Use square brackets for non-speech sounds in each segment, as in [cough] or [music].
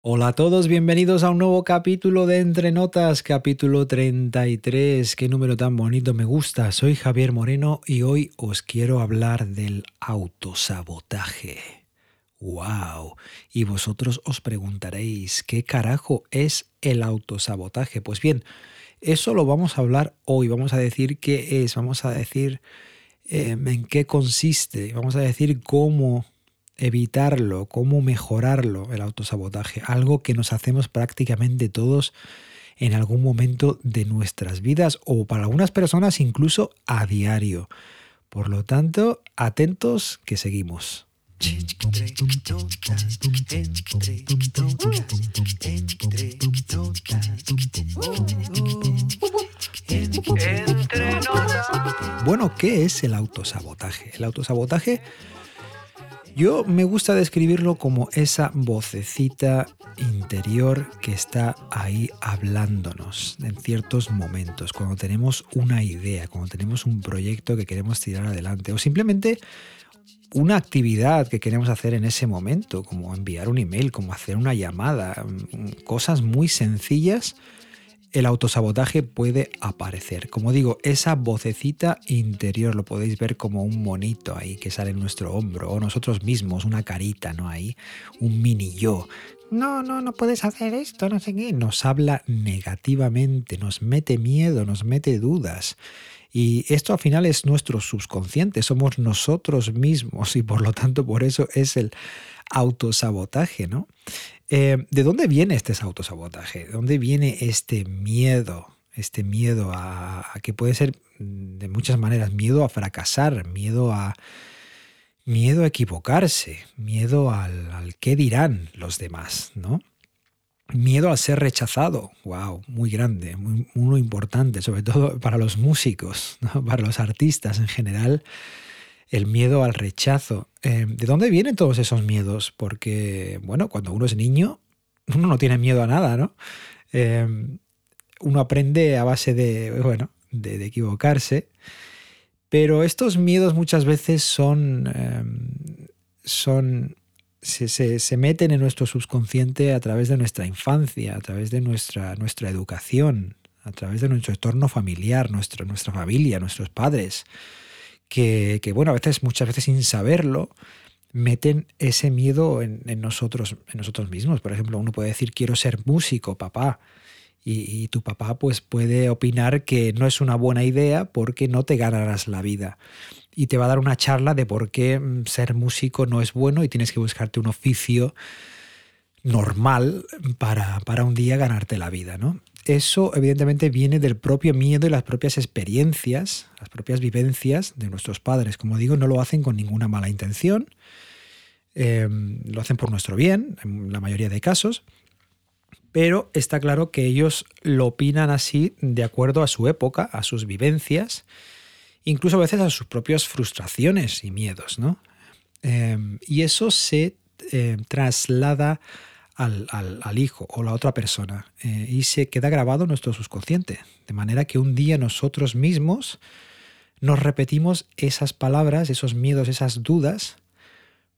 Hola a todos, bienvenidos a un nuevo capítulo de Entre Notas, capítulo 33. Qué número tan bonito me gusta. Soy Javier Moreno y hoy os quiero hablar del autosabotaje. ¡Wow! Y vosotros os preguntaréis, ¿qué carajo es el autosabotaje? Pues bien, eso lo vamos a hablar hoy. Vamos a decir qué es, vamos a decir em, en qué consiste, vamos a decir cómo evitarlo, cómo mejorarlo, el autosabotaje, algo que nos hacemos prácticamente todos en algún momento de nuestras vidas o para algunas personas incluso a diario. Por lo tanto, atentos que seguimos. Bueno, ¿qué es el autosabotaje? El autosabotaje yo me gusta describirlo como esa vocecita interior que está ahí hablándonos en ciertos momentos, cuando tenemos una idea, cuando tenemos un proyecto que queremos tirar adelante o simplemente una actividad que queremos hacer en ese momento, como enviar un email, como hacer una llamada, mm, cosas muy sencillas el autosabotaje puede aparecer. Como digo, esa vocecita interior lo podéis ver como un monito ahí que sale en nuestro hombro, o nosotros mismos, una carita, ¿no? Ahí, un mini yo. No, no, no puedes hacer esto, no sé qué. Nos habla negativamente, nos mete miedo, nos mete dudas. Y esto al final es nuestro subconsciente, somos nosotros mismos y por lo tanto por eso es el autosabotaje, ¿no? Eh, ¿De dónde viene este autosabotaje? ¿De dónde viene este miedo? Este miedo a, que puede ser de muchas maneras miedo a fracasar, miedo a miedo a equivocarse, miedo al, al qué dirán los demás, ¿no? Miedo a ser rechazado, wow, muy grande, muy, importante, sobre todo para los músicos, [laughs] para los artistas en general el miedo al rechazo. Eh, ¿De dónde vienen todos esos miedos? Porque, bueno, cuando uno es niño, uno no tiene miedo a nada, ¿no? Eh, uno aprende a base de, bueno, de, equivocarse, pero estos miedos muchas veces son, eh, son se, se, meten en nuestro subconsciente a través de nuestra infancia, a través de nuestra, nuestra educación, a través de nuestro entorno familiar, nuestra, nuestra familia, nuestros padres que, bueno, a veces, muchas veces sin saberlo, meten ese miedo en, nosotros, en nosotros mismos. Por ejemplo, uno puede decir, quiero ser músico, papá. Y, tu papá pues puede opinar que no es una buena idea porque no te ganarás la vida. Y te va a dar una charla de por qué mm, ser músico no es bueno y tienes que buscarte un oficio normal para, para un día ganarte la vida, ¿no? eso evidentemente viene del propio miedo y las propias experiencias, las propias vivencias de nuestros padres. Como digo, no lo hacen con ninguna mala intención, em, lo hacen por nuestro bien, en la mayoría de casos, pero está claro que ellos lo opinan así de acuerdo a su época, a sus vivencias, incluso a veces a sus propias frustraciones y miedos. ¿no? Em, y eso se em, traslada al, hijo o la otra persona eh, y se queda grabado en nuestro subconsciente. De manera que un día nosotros mismos nos repetimos esas palabras, esos miedos, esas dudas,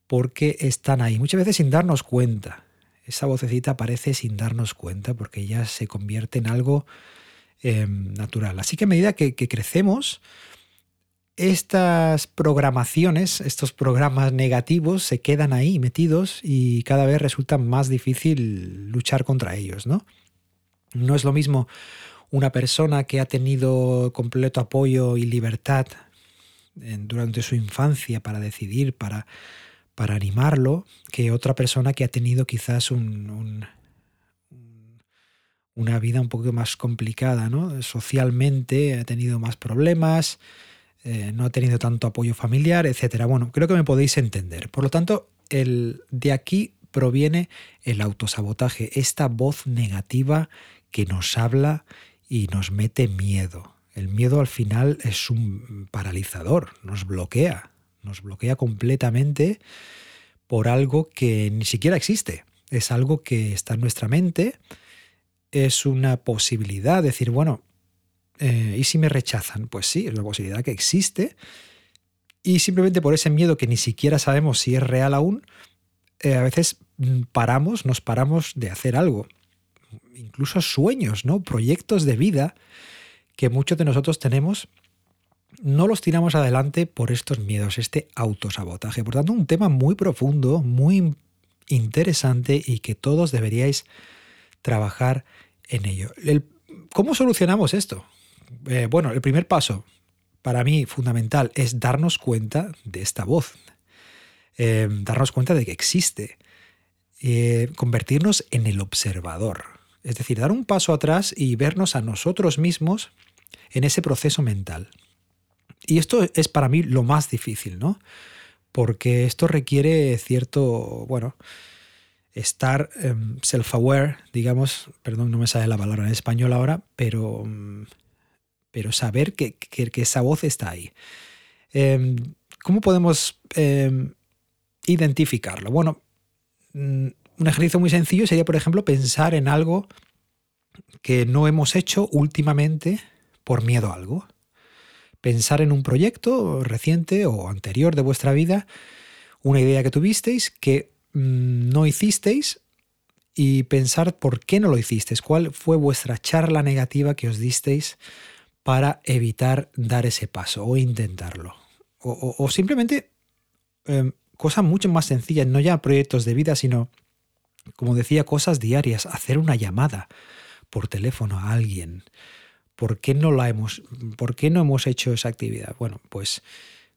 porque están ahí, muchas veces sin darnos cuenta. Esa vocecita aparece sin darnos cuenta porque ya se convierte en algo em, natural. Así que a medida que crecemos, estas programaciones, estos programas negativos se quedan ahí metidos y cada vez resulta más difícil luchar contra ellos, ¿no? No es lo mismo una persona que ha tenido completo apoyo y libertad durante su infancia para decidir, para, para animarlo, que otra persona que ha tenido quizás un, una vida un poco más complicada, ¿no? Socialmente ha tenido más problemas, eh, no ha tenido tanto apoyo familiar, etcétera. Bueno, creo que me podéis entender. Por lo tanto, el, de aquí proviene el autosabotaje, esta voz negativa que nos habla y nos mete miedo. El miedo al final es un paralizador, nos bloquea, nos bloquea completamente por algo que ni siquiera existe. Es algo que está en nuestra mente, es una posibilidad, decir, bueno, eh, ¿Y si me rechazan? Pues sí, es una posibilidad que existe. Y simplemente por ese miedo que ni siquiera sabemos si es real aún, eh, a veces mm, paramos, nos paramos de hacer algo. Incluso sueños, ¿no? Proyectos de vida que muchos de nosotros tenemos, no los tiramos adelante por estos miedos, este autosabotaje. Por tanto, un tema muy profundo, muy interesante y que todos deberíais trabajar en ello. ¿Cómo solucionamos esto? Eh, bueno, el primer paso, para mí fundamental, es darnos cuenta de esta voz, eh, darnos cuenta de que existe, eh, convertirnos en el observador, es decir, dar un paso atrás y vernos a nosotros mismos en ese proceso mental. Y esto es para mí lo más difícil, ¿no? Porque esto requiere cierto, bueno, estar em, self-aware, digamos, perdón, no me sale la palabra en español ahora, pero, mm, pero saber que, esa voz está ahí. Em, ¿Cómo podemos em, identificarlo? Bueno, mm, un ejercicio muy sencillo sería, por ejemplo, pensar en algo que no hemos hecho últimamente por miedo a algo. Pensar en un proyecto reciente o anterior de vuestra vida, una idea que tuvisteis que mm, no hicisteis y pensar por qué no lo hicisteis, cuál fue vuestra charla negativa que os disteis para evitar dar ese paso o intentarlo. O, simplemente em, cosas mucho más sencillas, no ya proyectos de vida, sino, como decía, cosas diarias, hacer una llamada por teléfono a alguien. ¿Por qué no la hemos, por qué no hemos hecho esa actividad? Bueno, pues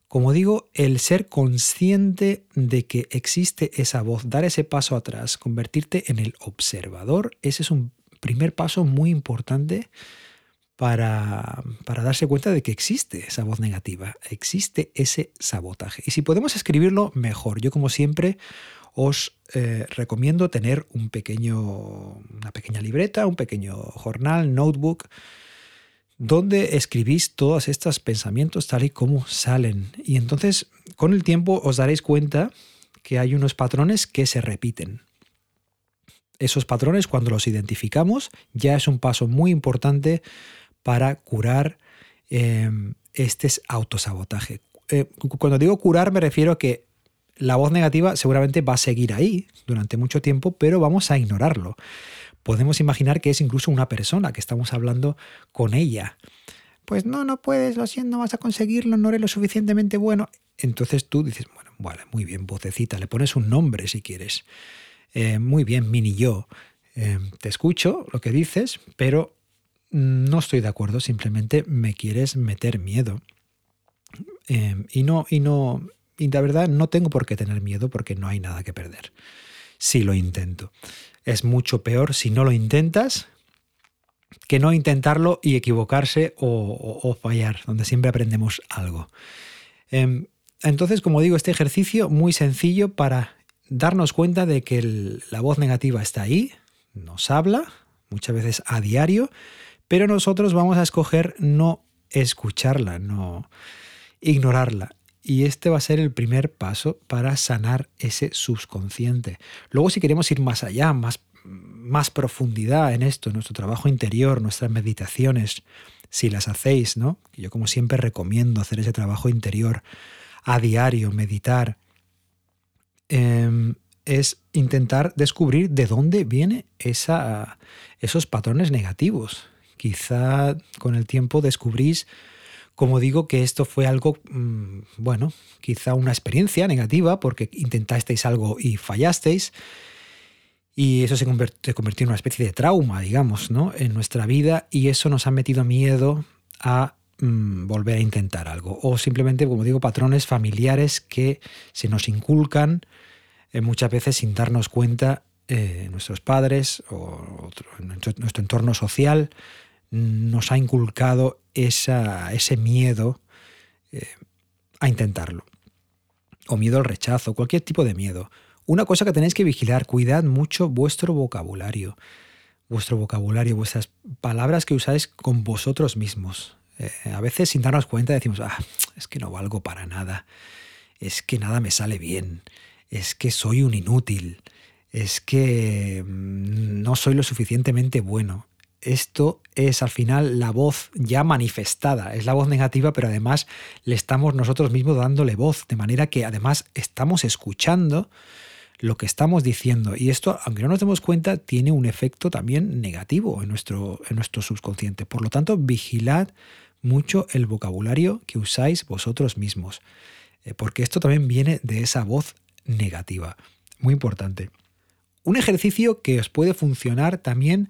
como digo, el ser consciente de que existe esa voz, dar ese paso atrás, convertirte en el observador, ese es un primer paso muy importante para, para, darse cuenta de que existe esa voz negativa, existe ese sabotaje. Y si podemos escribirlo, mejor. Yo como siempre os eh, recomiendo tener un pequeño, una pequeña libreta, un pequeño jornal, notebook, donde escribís todos estos pensamientos tal y como salen. Y entonces, con el tiempo, os daréis cuenta que hay unos patrones que se repiten. Esos patrones, cuando los identificamos, ya es un paso muy importante para curar eh, este autosabotaje. Eh, cuando digo curar me refiero a que la voz negativa seguramente va a seguir ahí durante mucho tiempo, pero vamos a ignorarlo. Podemos imaginar que es incluso una persona que estamos hablando con ella. Pues no, no puedes, lo siento, no vas a conseguirlo, no eres lo suficientemente bueno. Entonces tú dices, bueno, vale, muy bien, vocecita, le pones un nombre si quieres. Eh, muy bien, mini yo. te escucho lo que dices, pero no estoy de acuerdo, simplemente me quieres meter miedo. Em, y no, y no, y la verdad no tengo por qué tener miedo porque no hay nada que perder. Si lo intento. Es mucho peor si no lo intentas que no intentarlo y equivocarse o, fallar, donde siempre aprendemos algo. Em, entonces, como digo, este ejercicio muy sencillo para darnos cuenta de que la voz negativa está ahí, nos habla, muchas veces a diario, pero nosotros vamos a escoger no escucharla, no ignorarla. Y este va a ser el primer paso para sanar ese subconsciente. Luego, si queremos ir más allá, más, profundidad en esto, nuestro trabajo interior, nuestras meditaciones, si las hacéis, ¿no? Yo como siempre recomiendo hacer ese trabajo interior a diario, meditar, em, es intentar descubrir de dónde vienen esos patrones negativos quizá con el tiempo descubrís, como digo, que esto fue algo, mm, bueno, quizá una experiencia negativa porque intentasteis algo y fallasteis. Y eso se convirtió en una especie de trauma, digamos, ¿no? en nuestra vida y eso nos ha metido miedo a mm, volver a intentar algo. O simplemente, como digo, patrones familiares que se nos inculcan eh, muchas veces sin darnos cuenta eh, nuestros padres o nuestro entorno social nos ha inculcado ese miedo eh, a intentarlo. O miedo al rechazo, cualquier tipo de miedo. Una cosa que tenéis que vigilar, cuidad mucho vuestro vocabulario. Vuestro vocabulario, vuestras palabras que usáis con vosotros mismos. Eh, a veces sin darnos cuenta decimos, ah, es que no valgo para nada. Es que nada me sale bien. Es que soy un inútil. Es que mm, no soy lo suficientemente bueno esto es al final la voz ya manifestada, es la voz negativa, pero además le estamos nosotros mismos dándole voz, de manera que además estamos escuchando lo que estamos diciendo. Y esto, aunque no nos demos cuenta, tiene un efecto también negativo en nuestro, en nuestro subconsciente. Por lo tanto, vigilad mucho el vocabulario que usáis vosotros mismos, eh, porque esto también viene de esa voz negativa. Muy importante. Un ejercicio que os puede funcionar también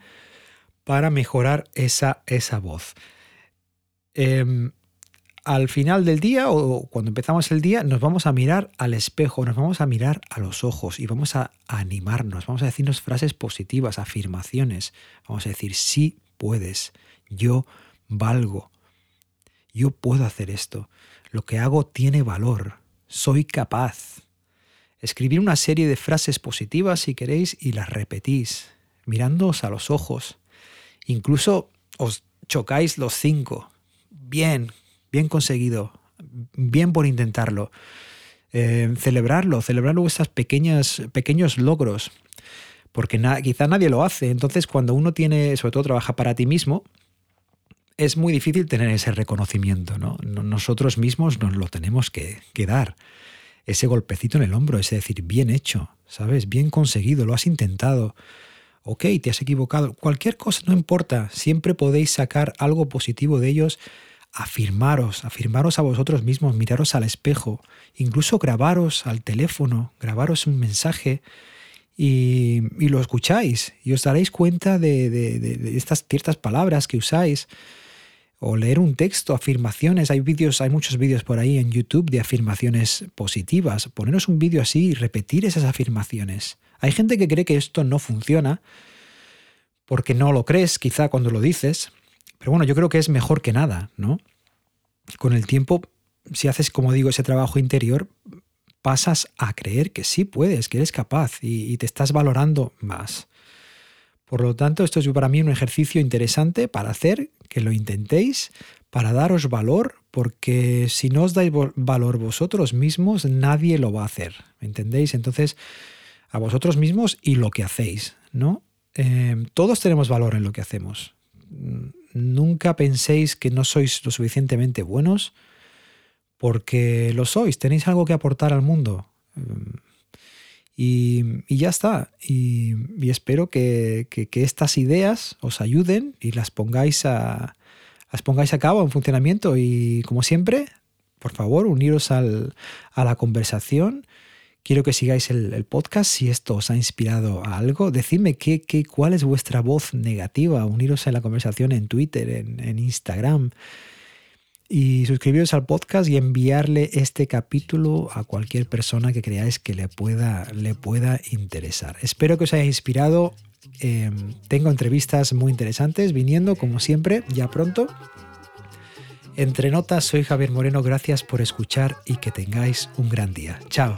para mejorar esa, esa voz. Em, al final del día o cuando empezamos el día nos vamos a mirar al espejo, nos vamos a mirar a los ojos y vamos a animarnos, vamos a decirnos frases positivas, afirmaciones, vamos a decir, sí puedes, yo valgo, yo puedo hacer esto, lo que hago tiene valor, soy capaz. Escribir una serie de frases positivas si queréis y las repetís, mirándoos a los ojos. Incluso os chocáis los cinco. Bien, bien conseguido, bien por intentarlo. Eh, celebrarlo, celebrar vuestros pequeños, pequeños logros, porque quizá nadie lo hace. Entonces, cuando uno tiene, sobre todo trabaja para ti mismo, es muy difícil tener ese reconocimiento. ¿no? Nosotros mismos nos lo tenemos que, que dar. Ese golpecito en el hombro, es decir, bien hecho, ¿sabes? Bien conseguido, lo has intentado. Ok, te has equivocado. Cualquier cosa, no importa. Siempre podéis sacar algo positivo de ellos afirmaros, afirmaros a vosotros mismos, miraros al espejo, incluso grabaros al teléfono, grabaros un mensaje y, lo escucháis y os daréis cuenta de, estas ciertas palabras que usáis o leer un texto, afirmaciones. Hay vídeos, hay muchos vídeos por ahí en YouTube de afirmaciones positivas. Poneros un vídeo así y repetir esas afirmaciones. Hay gente que cree que esto no funciona porque no lo crees, quizá cuando lo dices, pero bueno, yo creo que es mejor que nada, ¿no? Con el tiempo, si haces, como digo, ese trabajo interior, pasas a creer que sí puedes, que eres capaz y, te estás valorando más. Por lo tanto, esto es para mí un ejercicio interesante para hacer, que lo intentéis, para daros valor, porque si no os dais valor vosotros mismos, nadie lo va a hacer. ¿Me entendéis? Entonces, a vosotros mismos y lo que hacéis, ¿no? Eh, todos tenemos valor en lo que hacemos nunca penséis que no sois lo suficientemente buenos, porque lo sois, tenéis algo que aportar al mundo. Y, ya está. Y, espero que, estas ideas os ayuden y las pongáis a, las pongáis a cabo en funcionamiento. Y como siempre, por favor, uniros a la conversación Quiero que sigáis el, podcast si esto os ha inspirado a algo. Decidme qué, qué, cuál es vuestra voz negativa. Uniros a la conversación en Twitter, en, Instagram. Y suscribiros al podcast y enviarle este capítulo a cualquier persona que creáis que le pueda, le pueda interesar. Espero que os haya inspirado. Em, tengo entrevistas muy interesantes viniendo, como siempre, ya pronto. Entre notas, soy Javier Moreno, gracias por escuchar y que tengáis un gran día. Chao.